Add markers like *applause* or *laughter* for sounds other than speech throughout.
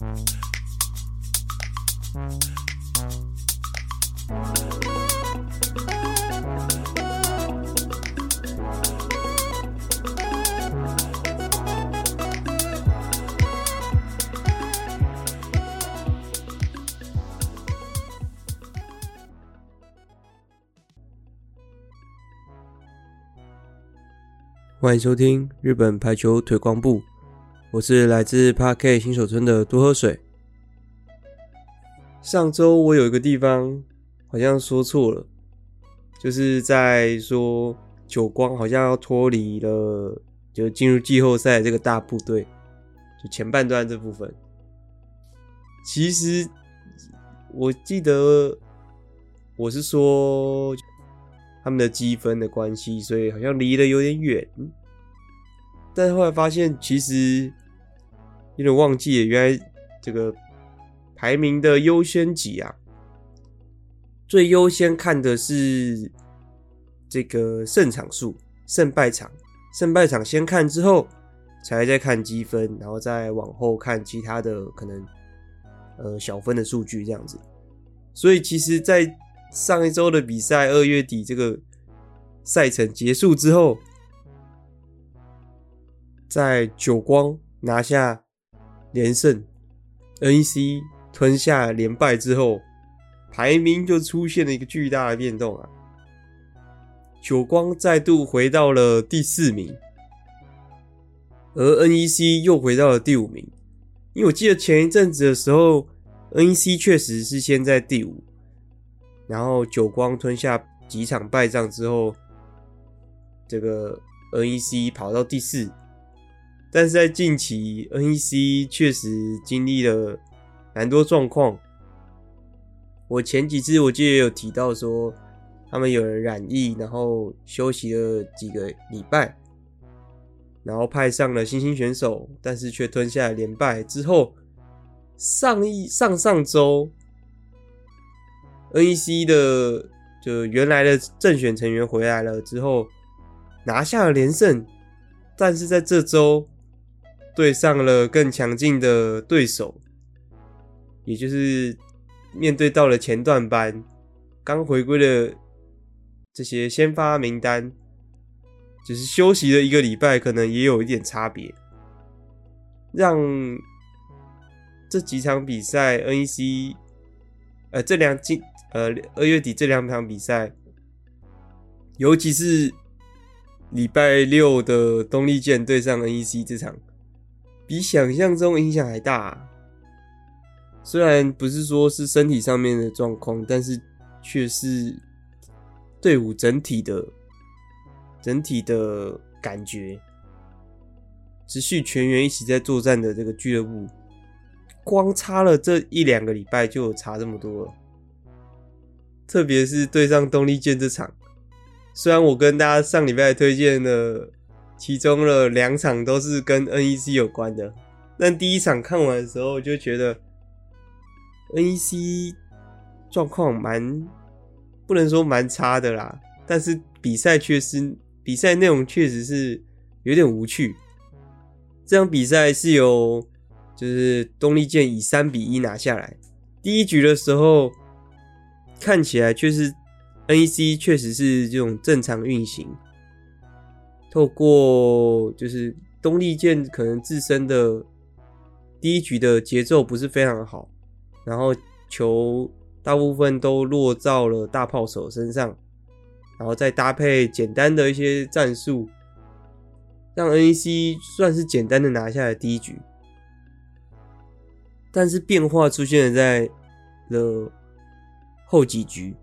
欢迎收听日本排球推广部，我是来自 Park 新手村的多喝水。上周我有一个地方好像说错了，就是在说久光好像要脱离了，就进入季后赛这个大部队，就前半段这部分。其实我记得我是说。他们的积分的关系，所以好像离得有点远。但后来发现，其实有点忘记，原来这个排名的优先级啊，最优先看的是这个胜场数、胜败场、胜败场先看之后，才再看积分，然后再往后看其他的可能呃小分的数据这样子。所以其实，在上一周的比赛，二月底这个赛程结束之后，在久光拿下连胜，NEC 吞下连败之后，排名就出现了一个巨大的变动啊！久光再度回到了第四名，而 NEC 又回到了第五名。因为我记得前一阵子的时候，NEC 确实是先在第五。然后久光吞下几场败仗之后，这个 NEC 跑到第四，但是在近期 NEC 确实经历了蛮多状况。我前几次我记得有提到说，他们有人染疫，然后休息了几个礼拜，然后派上了新兴选手，但是却吞下了连败之后，上一上上周。NEC 的就原来的正选成员回来了之后，拿下了连胜，但是在这周对上了更强劲的对手，也就是面对到了前段班刚回归的这些先发名单，只是休息了一个礼拜，可能也有一点差别，让这几场比赛 NEC 呃这两季。呃，二月底这两场比赛，尤其是礼拜六的东丽箭对上 NEC 这场，比想象中影响还大。虽然不是说是身体上面的状况，但是却是队伍整体的整体的感觉，持续全员一起在作战的这个俱乐部，光差了这一两个礼拜就有差这么多了。特别是对上东丽健这场，虽然我跟大家上礼拜推荐的其中的两场都是跟 NEC 有关的，但第一场看完的时候就觉得 NEC 状况蛮不能说蛮差的啦，但是比赛确实比赛内容确实是有点无趣。这场比赛是由就是东丽健以三比一拿下来，第一局的时候。看起来确实，NEC 确实是这种正常运行。透过就是东丽健可能自身的第一局的节奏不是非常好，然后球大部分都落到了大炮手身上，然后再搭配简单的一些战术，让 NEC 算是简单的拿下了第一局。但是变化出现了在了。后几局，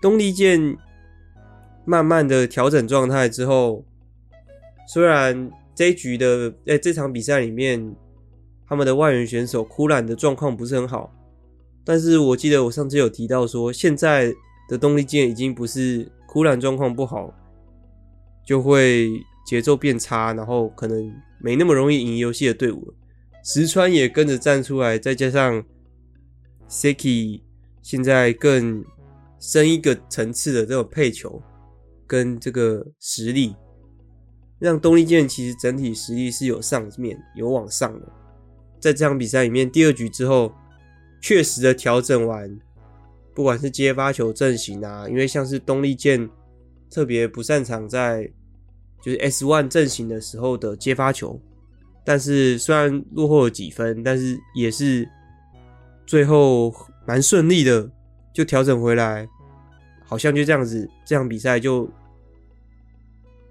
东丽健慢慢的调整状态之后，虽然这一局的在、这场比赛里面，他们的外援选手枯兰的状况不是很好，但是我记得我上次有提到说，现在的动力舰已经不是枯兰状况不好，就会节奏变差，然后可能没那么容易赢游戏的队伍。石川也跟着站出来，再加上 Siki。现在更深一个层次的这种配球跟这个实力，让东丽健其实整体实力是有上面有往上的。在这场比赛里面，第二局之后，确实的调整完，不管是接发球阵型啊，因为像是东丽健特别不擅长在就是 S one 阵型的时候的接发球，但是虽然落后了几分，但是也是最后蛮顺利的就调整回来，好像就这样子，这场比赛就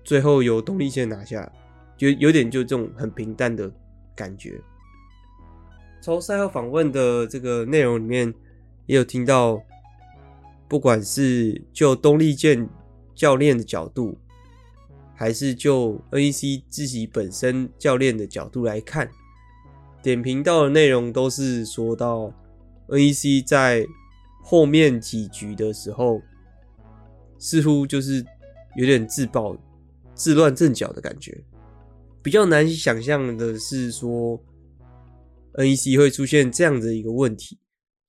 最后由东丽健拿下，就有点就这种很平淡的感觉。从赛后访问的这个内容里面，也有听到，不管是就东丽健教练的角度，还是就 NEC 自己本身教练的角度来看，点评到的内容都是说到 NEC 在后面几局的时候，似乎就是有点自爆、自乱阵脚的感觉。比较难以想象的是说。NEC 会出现这样的一个问题，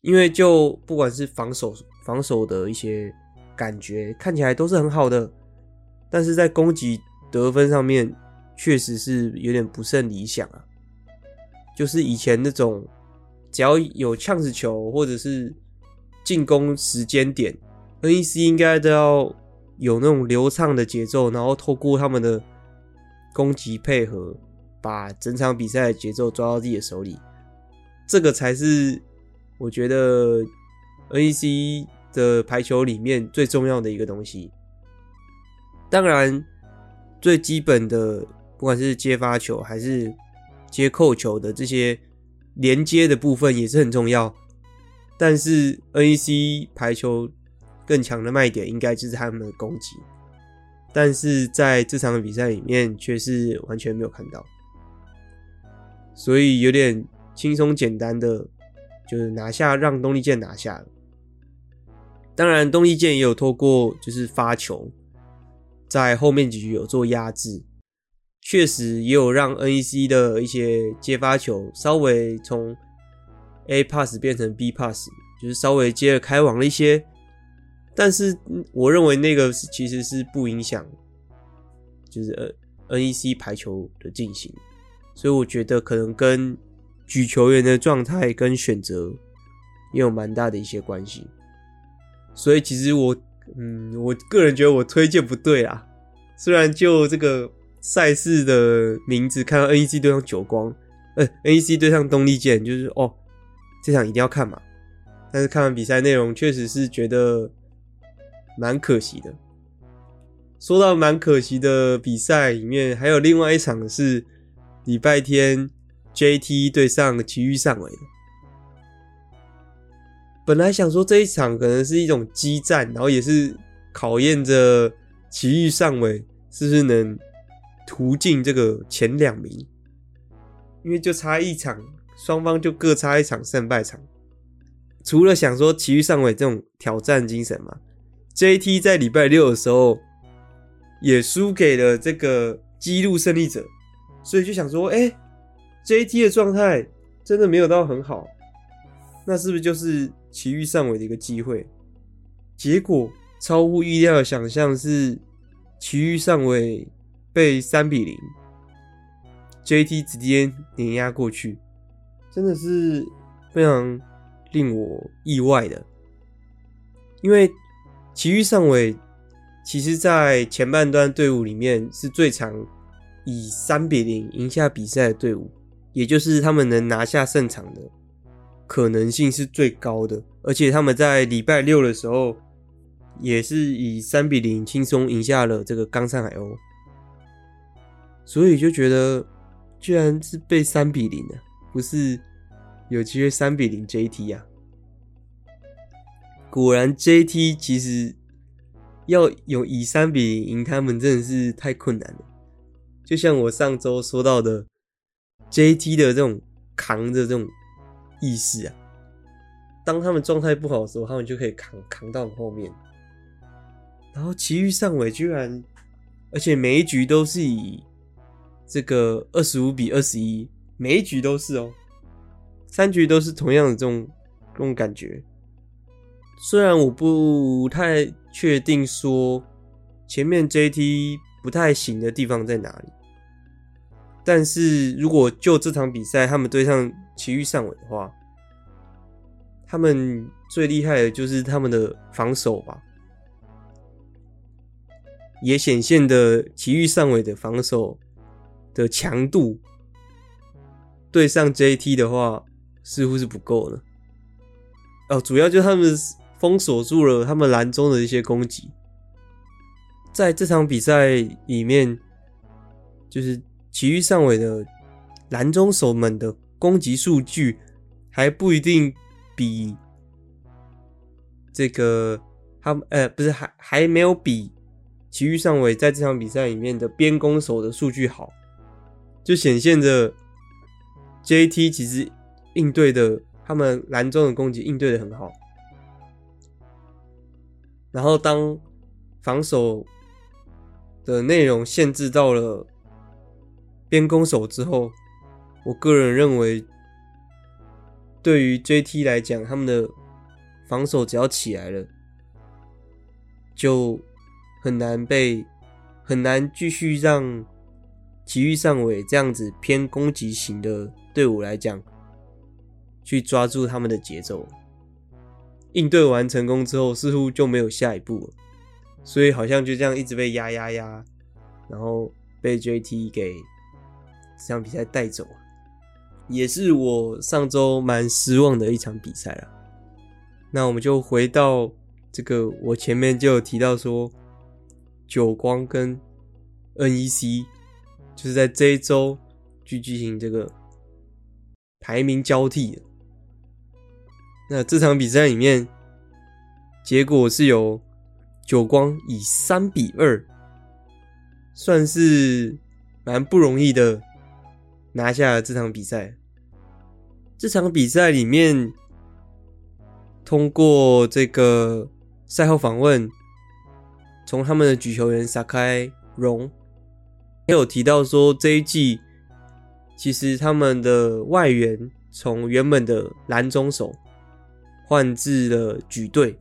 因为就不管是防守防守的一些感觉看起来都是很好的，但是在攻击得分上面确实是有点不甚理想啊。就是以前那种只要有呛子球或者是进攻时间点，NEC 应该都要有那种流畅的节奏，然后透过他们的攻击配合，把整场比赛的节奏抓到自己的手里。这个才是我觉得 NEC 的排球里面最重要的一个东西。当然，最基本的不管是接发球还是接扣球的这些连接的部分也是很重要。但是 NEC 排球更强的卖点应该就是他们的攻击，但是在这场比赛里面却是完全没有看到，所以有点。轻松简单的，就是拿下，让东丽健拿下了。当然，东丽健也有透过就是发球，在后面几局有做压制，确实也有让 NEC 的一些接发球稍微从 A pass 变成 B pass，就是稍微接了开网了一些。但是我认为那个是其实是不影响，就是呃 NEC 排球的进行，所以我觉得可能跟。举球员的状态跟选择也有蛮大的一些关系，所以其实我，嗯，我个人觉得我推荐不对啦。虽然就这个赛事的名字看到 NEC 对上久光，呃，NEC 对上东丽健，就是哦，这场一定要看嘛。但是看完比赛内容，确实是觉得蛮可惜的。说到蛮可惜的比赛里面，还有另外一场是礼拜天。JT 对上埼玉上尾的，本来想说这一场可能是一种激战，然后也是考验着埼玉上尾是不是能突进这个前两名，因为就差一场，双方就各差一场胜败场。除了想说埼玉上尾这种挑战精神嘛，JT 在礼拜六的时候也输给了这个纪录胜利者，所以就想说，哎、JT 的状态真的没有到很好，那是不是就是奇遇上尾的一个机会？结果超乎意料的想象是，奇遇上尾被三比零，JT 直接碾压过去，真的是非常令我意外的。因为奇遇上尾其实，在前半段队伍里面是最常以三比零赢下比赛的队伍。也就是他们能拿下胜场的可能性是最高的，而且他们在礼拜六的时候也是以三比零轻松赢下了这个冈山海鸥，所以就觉得居然是被三比零的，不是有机会三比零 JT 啊？果然 JT 其实要有以三比零赢他们真的是太困难了，就像我上周说到的。JT 的这种扛的这种意识啊，当他们状态不好的时候，他们就可以扛扛到后面。然后其余上尾居然，而且每一局都是以这个二十五比二十一，每一局都是哦，三局都是同样的这种这种感觉。虽然我不太确定说前面 JT 不太行的地方在哪里。但是如果就这场比赛，他们对上埼玉上尾的话，他们最厉害的就是他们的防守吧，也显现的埼玉上尾的防守的强度，对上 JT 的话似乎是不够的。哦，主要就是他们封锁住了他们蓝中的一些攻击，在这场比赛里面，就是埼玉上尾的蓝中手们的攻击数据还不一定比这个他们呃不是还还没有比埼玉上尾在这场比赛里面的边攻手的数据好，就显现着 JT 其实应对的。他们蓝中的攻击应对的很好，然后当防守的内容限制到了边攻手之后，我个人认为，对于 JT 来讲，他们的防守只要起来了，就很难被很难继续让埼玉上尾这样子偏攻击型的队伍来讲。去抓住他们的节奏，应对完成功之后，似乎就没有下一步了，所以好像就这样一直被压压压，然后被 JT 给这场比赛带走，也是我上周蛮失望的一场比赛了。那我们就回到这个，我前面就有提到说，久光跟 NEC 就是在这一周去进行这个排名交替的。那这场比赛里面，结果是由久光以三比二，算是蛮不容易的拿下了这场比赛。这场比赛里面，通过这个赛后访问，从他们的举球员撒开荣也有提到说，这一季其实他们的外援从原本的蓝中手。换置了举队，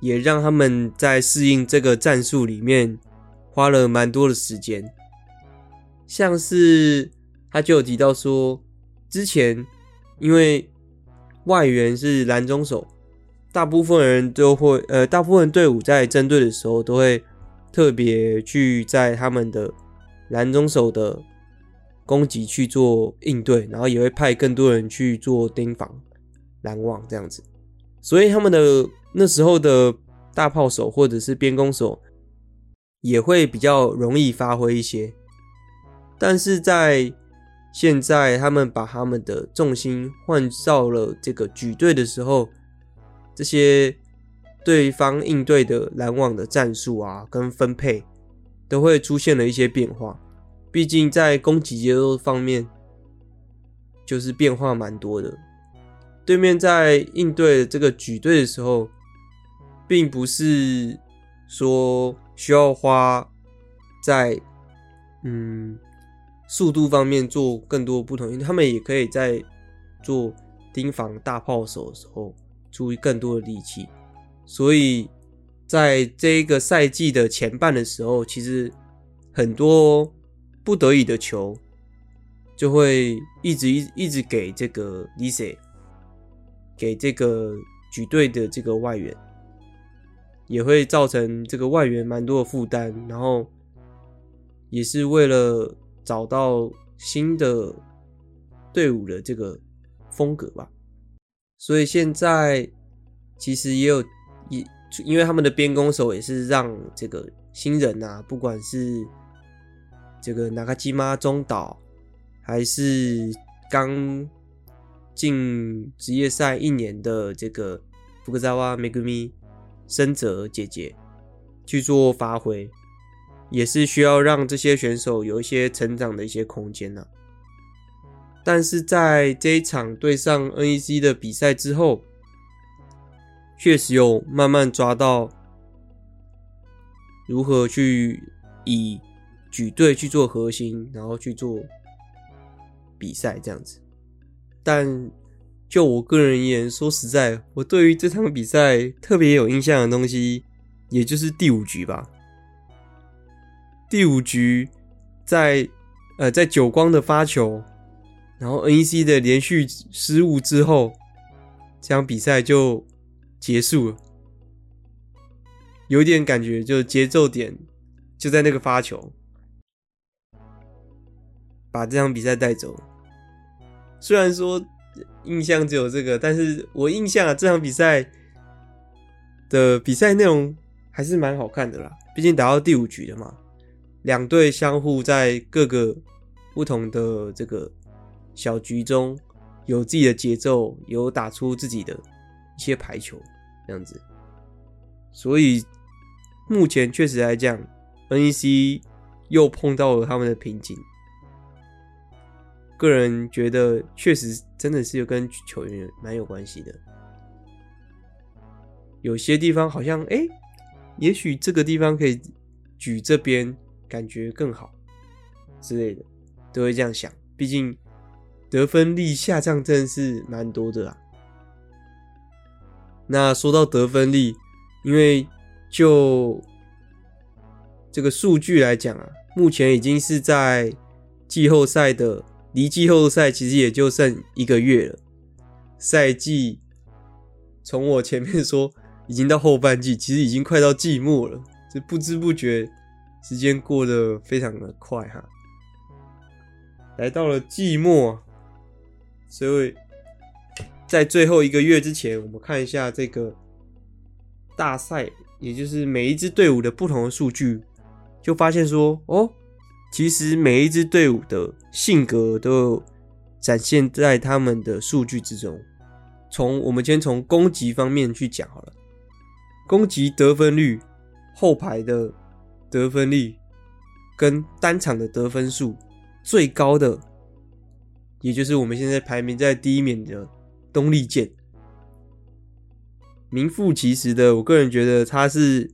也让他们在适应这个战术里面花了蛮多的时间。像是他就有提到说，之前因为外援是蓝中手，大部分人都会，呃，大部分队伍在针对的时候都会特别去在他们的蓝中手的攻击去做应对，然后也会派更多人去做盯防拦网这样子。所以他们的那时候的大炮手或者是边攻手也会比较容易发挥一些，但是在现在他们把他们的重心换到了这个举队的时候，这些对方应对的拦网的战术啊跟分配都会出现了一些变化，毕竟在攻击节奏方面就是变化蛮多的。对面在应对这个举队的时候，并不是说需要花在嗯速度方面做更多不同，因为他们也可以在做盯防大炮手的时候注意更多的力气。所以在这个赛季的前半的时候，其实很多不得已的球就会一直一一直给这个 Lisa。给这个举队的这个外援，也会造成这个外援蛮多的负担，然后也是为了找到新的队伍的这个风格吧。所以现在其实也有也，因为他们的边攻手也是让这个新人啊，不管是这个那卡基妈中岛，还是刚。进职业赛一年的这个福克萨瓦梅格米深泽姐姐去做发挥，也是需要让这些选手有一些成长的一些空间呢、啊。但是在这一场对上 NEC 的比赛之后，确实有慢慢抓到如何去以举队去做核心，然后去做比赛这样子。但就我个人而言，说实在，我对于这场比赛特别有印象的东西，也就是第五局吧。第五局在呃在久光的发球，然后 NEC 的连续失误之后，这场比赛就结束了。有点感觉，就节奏点就在那个发球，把这场比赛带走。虽然说印象只有这个，但是我印象啊，这场比赛的比赛内容还是蛮好看的啦。毕竟打到第五局了嘛，两队相互在各个不同的这个小局中有自己的节奏，有打出自己的一些排球这样子，所以。目前确实来讲，NEC 又碰到了他们的瓶颈。个人觉得，确实真的是有跟球员蛮有关系的。有些地方好像，哎、也许这个地方可以举这边，感觉更好之类的，都会这样想。毕竟得分力下降真的是蛮多的啊。那说到得分力，因为就这个数据来讲啊，目前已经是在季后赛的，离季后赛其实也就剩一个月了。赛季从我前面说已经到后半季，其实已经快到季末了。这不知不觉时间过得非常的快哈，来到了季末，所以在最后一个月之前，我们看一下这个大赛。也就是每一支队伍的不同的数据，就发现说，哦，其实每一支队伍的性格都展现在他们的数据之中。从我们先从攻击方面去讲好了，攻击得分率、后排的得分率跟单场的得分数最高的，也就是我们现在排名在第一名的东丽健。名副其实的，我个人觉得他是，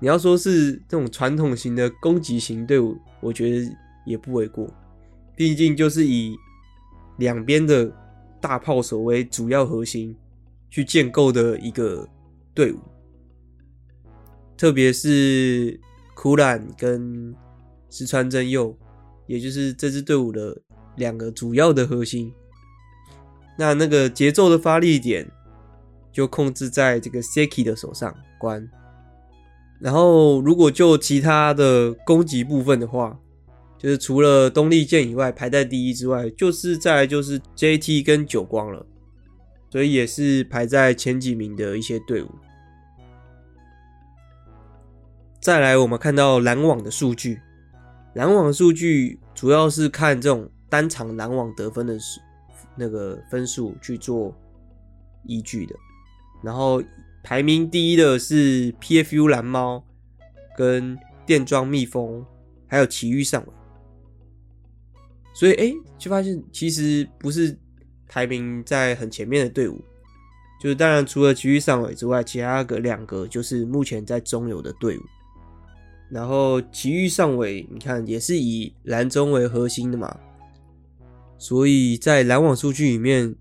你要说是这种传统型的攻击型队伍，我觉得也不为过。毕竟就是以两边的大炮手为主要核心去建构的一个队伍，特别是苦兰跟石川真佑，也就是这支队伍的两个主要的核心。那那个节奏的发力点。就控制在这个 Seki 的手上关，然后如果就其他的攻击部分的话，就是除了东丽剑以外排在第一之外，就是再来就是 JT 跟久光了，所以也是排在前几名的一些队伍。再来，我们看到篮网的数据，篮网数据主要是看这种单场篮网得分的数那个分数去做依据的。然后排名第一的是 PFU 蓝猫跟电装蜜蜂，还有奇遇上尾。所以哎，就发现其实不是排名在很前面的队伍，就是当然除了奇遇上尾之外，其他个两个就是目前在中游的队伍。然后奇遇上尾，你看也是以蓝中为核心的嘛，所以在拦网数据里面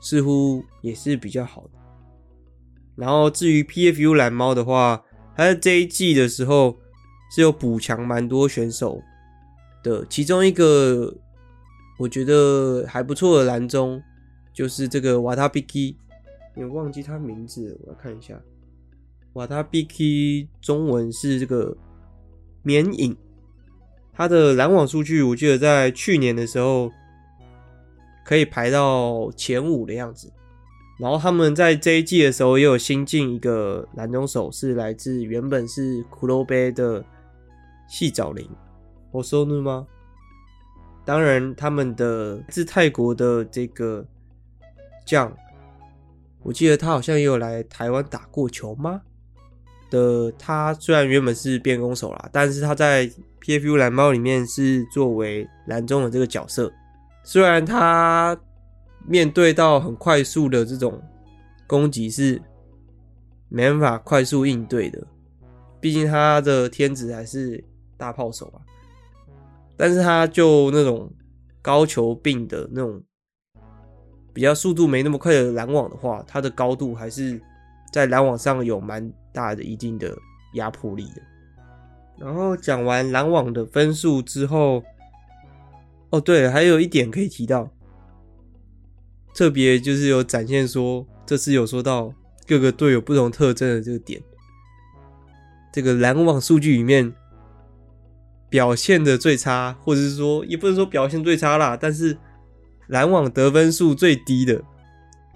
似乎也是比较好的。然后至于 PFU 蓝猫的话，它在这一季的时候是有补强蛮多选手的，其中一个我觉得还不错的蓝中就是这个瓦塔比基，也忘记他名字，我来看一下。瓦塔比基中文是这个绵影，他的拦网数据我记得在去年的时候可以排到前五的样子。然后他们在这一季的时候也有新进一个拦中手，是来自原本是骷髅杯的细藻林，我说对吗？当然，他们的自泰国的这个将，我记得他好像也有来台湾打过球吗？的他虽然原本是边攻手啦，但是他在 PFU 蓝猫里面是作为拦中的这个角色，虽然他。面对到很快速的这种攻击是没办法快速应对的，毕竟他的天职还是大炮手啊。但是他就那种高球并的那种比较速度没那么快的拦网的话，他的高度还是在拦网上有蛮大的一定的压迫力的。然后讲完拦网的分数之后，哦对了，还有一点可以提到。特别就是有展现说，这次有说到各个队有不同特征的这个点。这个篮网数据里面表现的最差，或者是说也不能说表现最差啦，但是篮网得分数最低的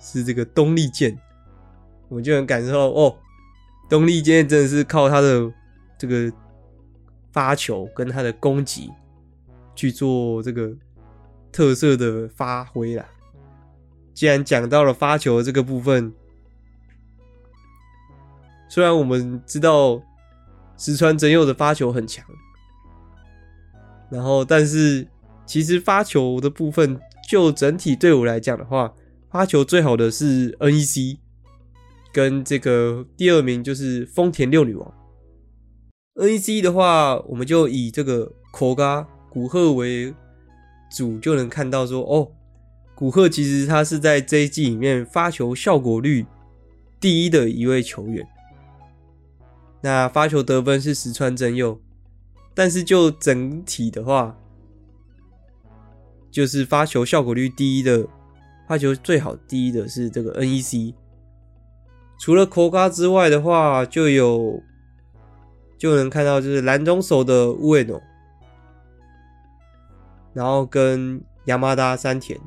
是这个东丽健，我就能感受到哦，东丽健真的是靠他的这个发球跟他的攻击去做这个特色的发挥啦。既然讲到了发球这个部分，虽然我们知道石川真佑的发球很强，然后但是其实发球的部分，就整体队伍来讲的话，发球最好的是 NEC，跟这个第二名就是丰田六女王。NEC 的话，我们就以这个口嘎古贺为主，就能看到说哦。古贺其实他是在这一季里面发球效果率第一的一位球员，那发球得分是石川真佑，但是就整体的话，就是发球效果率第一的，发球最好第一的是这个 NEC，除了 Koga 之外的话，就有就能看到就是蓝中手的 Ueno，然后跟 Yamada 山田。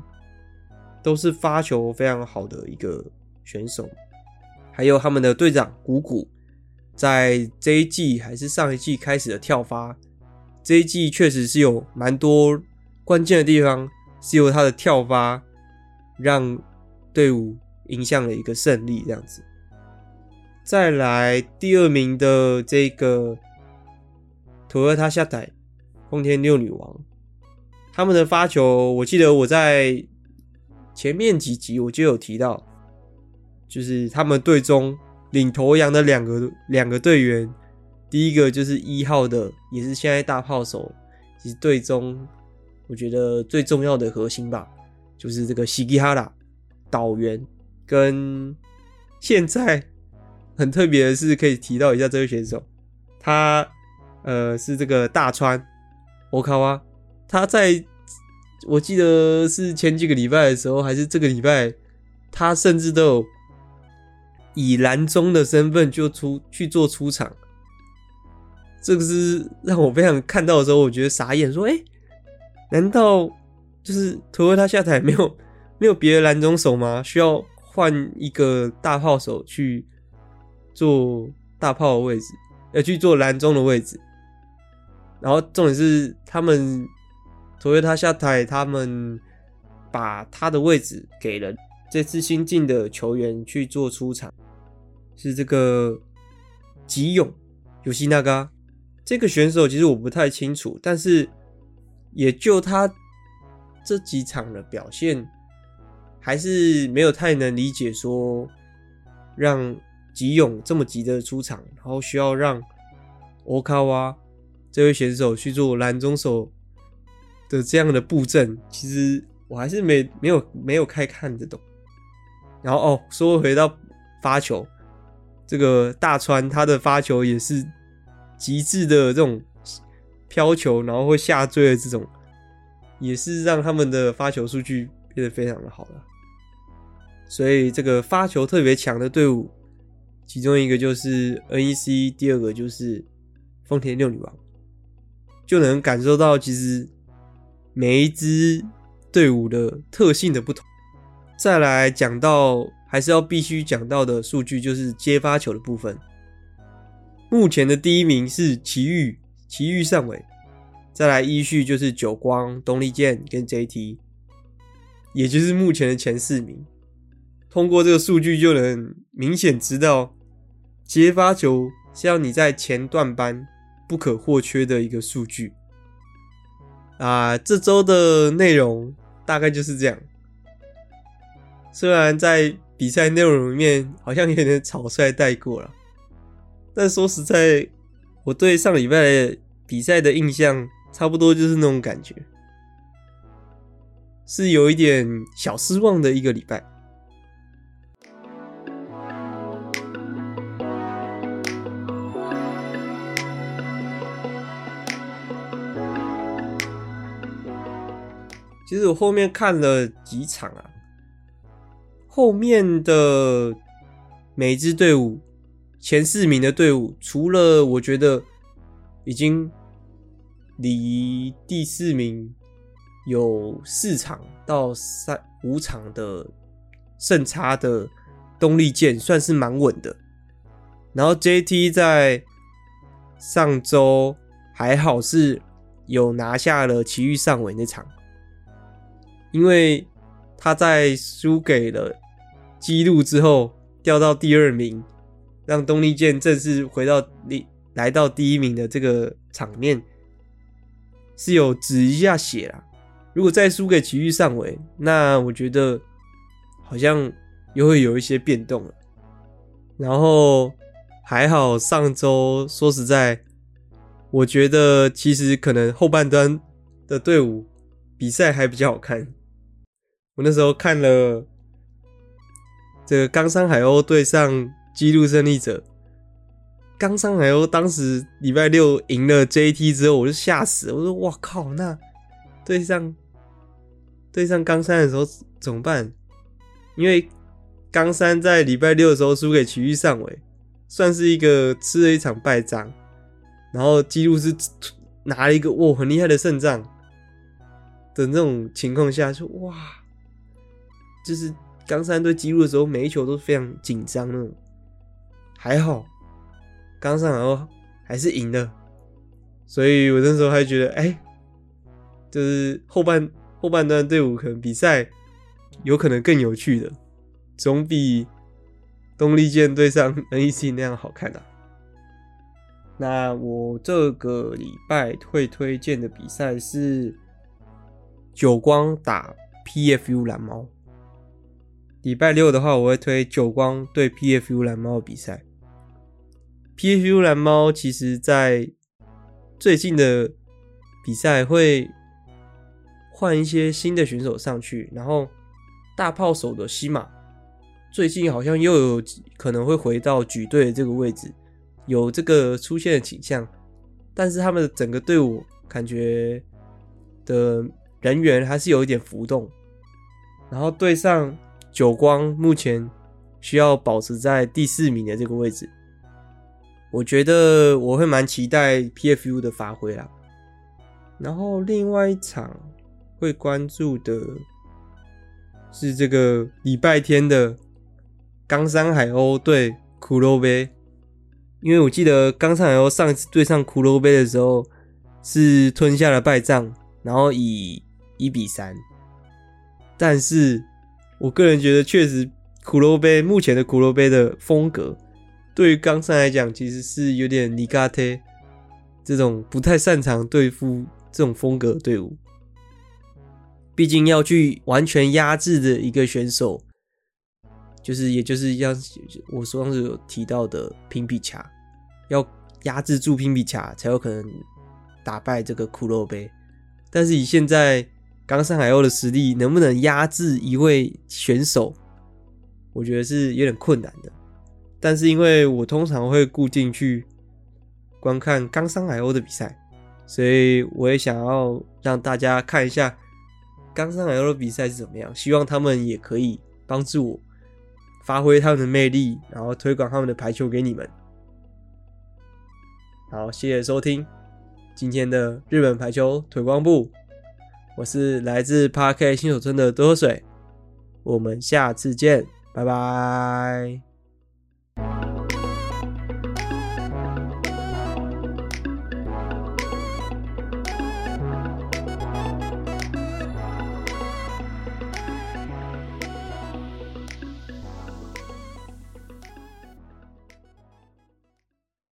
都是发球非常好的一个选手，还有他们的队长谷谷，在这一季还是上一季开始的跳发，这一季确实是有蛮多关键的地方，是由他的跳发让队伍赢下了一个胜利这样子。再来第二名的这个托尔塔夏台丰田六女王，他们的发球，我记得我在。前面几集我就有提到，就是他们队中领头羊的两个两个队员，第一个就是一号的，也是现在大炮手，其实队中我觉得最重要的核心吧，就是这个西吉哈拉导员，跟现在很特别的是可以提到一下这位选手，他呃是这个大川我靠啊，他在。我记得是前几个礼拜的时候，还是这个礼拜，他甚至都有以蓝中的身份就出去做出场，这个是让我非常看到的时候，我觉得傻眼，说：“哎、难道就是托尔他下台没有 *laughs* 没有别的蓝中手吗？需要换一个大炮手去做大炮的位置，要去做蓝中的位置？然后重点是他们。”所以他下台，他们把他的位置给了这次新进的球员去做出场，是这个吉永尤西那嘎这个选手，其实我不太清楚，但是也就他这几场的表现，还是没有太能理解说让吉永这么急的出场，然后需要让欧卡哇这位选手去做蓝中手。的这样的布阵，其实我还是没没有没有开看得懂。然后哦，说回到发球，这个大川他的发球也是极致的这种飘球，然后会下坠的这种，也是让他们的发球数据变得非常的好了。所以这个发球特别强的队伍，其中一个就是 NEC，第二个就是丰田六女王，就能感受到其实。每一支队伍的特性的不同，再来讲到还是要必须讲到的数据，就是接发球的部分。目前的第一名是埼玉，埼玉上尾，再来依序就是久光、东丽健跟 JT，也就是目前的前四名。通过这个数据就能明显知道，接发球是要你在前段班不可或缺的一个数据。啊，这周的内容大概就是这样。虽然在比赛内容里面好像有点草率带过了，但说实在，我对上礼拜比赛的印象差不多就是那种感觉，是有一点小失望的一个礼拜。其实我后面看了几场啊，后面的每支队伍前四名的队伍，除了我觉得已经离第四名有四场到三五场的胜差的东丽箭算是蛮稳的，然后 JT 在上周还好是有拿下了奇遇上尾那场，因为他在输给了姬路之后掉到第二名，让东丽健正式回到第来到第一名的这个场面是有止一下血啦。如果再输给埼玉上尾，那我觉得好像又会有一些变动了。然后还好上周说实在，我觉得其实可能后半段的队伍比赛还比较好看。我那时候看了这个冈山海鸥对上姬路胜利者，冈山海鸥当时礼拜六赢了 JT 之后，我就吓死了，我说哇靠，那对上。对上冈山的时候怎么办？因为冈山在礼拜六的时候输给埼玉上尾，算是一个吃了一场败仗。然后记录是拿了一个哇很厉害的胜仗的那种情况下，说哇，就是冈山队记录的时候，每一球都是非常紧张那种。还好冈山然后还是赢了，所以我那时候还觉得哎、就是后半。后半段队伍可能比赛有可能更有趣的，总比东丽箭对上 *laughs* NEC 那样好看的、啊。那我这个礼拜会推荐的比赛是久光打 PFU 蓝猫。礼拜六的话，我会推久光对 PFU 蓝猫的比赛。PFU 蓝猫其实在最近的比赛会。换一些新的选手上去，然后大炮手的西马最近好像又有可能会回到举队的这个位置，有这个出现的倾向。但是他们的整个队伍感觉的人员还是有一点浮动。然后对上久光，目前需要保持在第四名的这个位置，我觉得我会蛮期待 PFU 的发挥啦。然后另外一场。会关注的是这个礼拜天的冈山海鸥对骷髅杯，因为我记得冈山海鸥上一次对上骷髅杯的时候是吞下了败仗，然后以一比三。但是我个人觉得，确实骷髅杯目前的骷髅杯的风格，对于冈山来讲，其实是有点尼加特这种不太擅长对付这种风格的队伍。毕竟要去完全压制的一个选手，就是也就是像我上次有提到的拼比卡，要压制住拼比卡才有可能打败这个骷髅杯。但是以现在冈山海鸥的实力，能不能压制一位选手，我觉得是有点困难的。但是因为我通常会固定去观看冈山海鸥的比赛，所以我也想要让大家看一下。冈山海鸥的比赛是怎么样？希望他们也可以帮助我发挥他们的魅力，然后推广他们的排球给你们。好，谢谢收听今天的日本排球推广部，我是来自 Park 新手村的多水，我们下次见，拜拜。